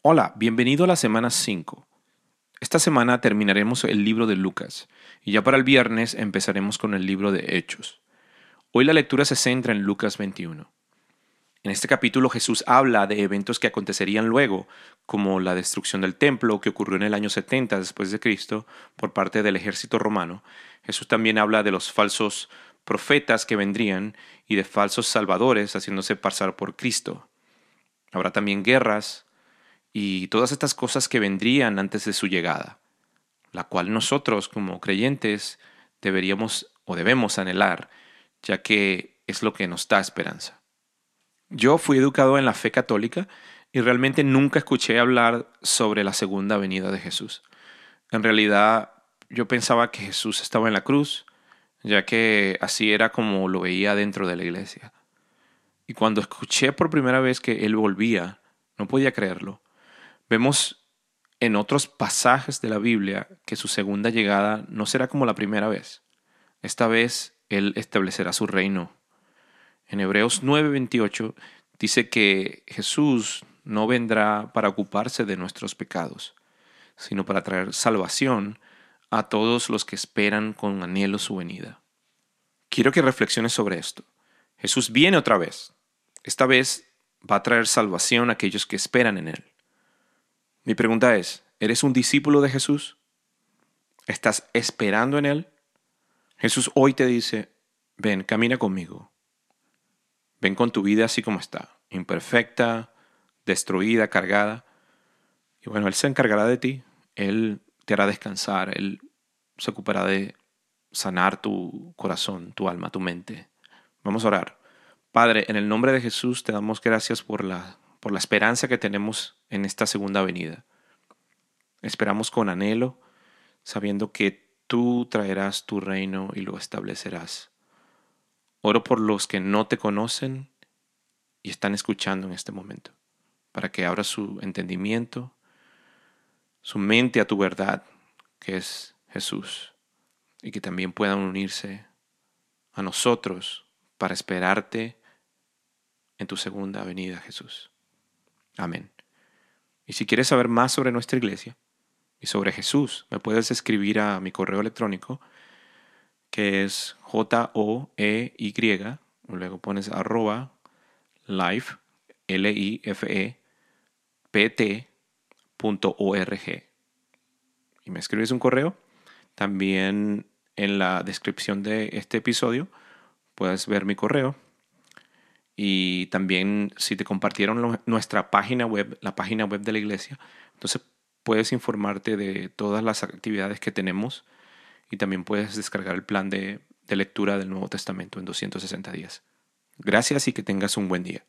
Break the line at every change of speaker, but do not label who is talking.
Hola, bienvenido a la semana 5. Esta semana terminaremos el libro de Lucas y ya para el viernes empezaremos con el libro de Hechos. Hoy la lectura se centra en Lucas 21. En este capítulo Jesús habla de eventos que acontecerían luego, como la destrucción del templo que ocurrió en el año 70 después de Cristo por parte del ejército romano. Jesús también habla de los falsos profetas que vendrían y de falsos salvadores haciéndose pasar por Cristo. Habrá también guerras y todas estas cosas que vendrían antes de su llegada, la cual nosotros como creyentes deberíamos o debemos anhelar, ya que es lo que nos da esperanza. Yo fui educado en la fe católica y realmente nunca escuché hablar sobre la segunda venida de Jesús. En realidad yo pensaba que Jesús estaba en la cruz, ya que así era como lo veía dentro de la iglesia. Y cuando escuché por primera vez que Él volvía, no podía creerlo. Vemos en otros pasajes de la Biblia que su segunda llegada no será como la primera vez. Esta vez Él establecerá su reino. En Hebreos 9:28 dice que Jesús no vendrá para ocuparse de nuestros pecados, sino para traer salvación a todos los que esperan con anhelo su venida. Quiero que reflexiones sobre esto. Jesús viene otra vez. Esta vez va a traer salvación a aquellos que esperan en Él. Mi pregunta es, ¿eres un discípulo de Jesús? ¿Estás esperando en Él? Jesús hoy te dice, ven, camina conmigo. Ven con tu vida así como está, imperfecta, destruida, cargada. Y bueno, Él se encargará de ti, Él te hará descansar, Él se ocupará de sanar tu corazón, tu alma, tu mente. Vamos a orar. Padre, en el nombre de Jesús te damos gracias por la por la esperanza que tenemos en esta segunda venida. Esperamos con anhelo, sabiendo que tú traerás tu reino y lo establecerás. Oro por los que no te conocen y están escuchando en este momento, para que abra su entendimiento, su mente a tu verdad, que es Jesús, y que también puedan unirse a nosotros para esperarte en tu segunda venida, Jesús. Amén. Y si quieres saber más sobre nuestra iglesia y sobre Jesús, me puedes escribir a mi correo electrónico que es J-O-E-Y, luego pones arroba life, L-I-F-E, P-T, punto O-R-G. Y me escribes un correo. También en la descripción de este episodio puedes ver mi correo y también si te compartieron nuestra página web, la página web de la iglesia, entonces puedes informarte de todas las actividades que tenemos y también puedes descargar el plan de, de lectura del Nuevo Testamento en 260 días. Gracias y que tengas un buen día.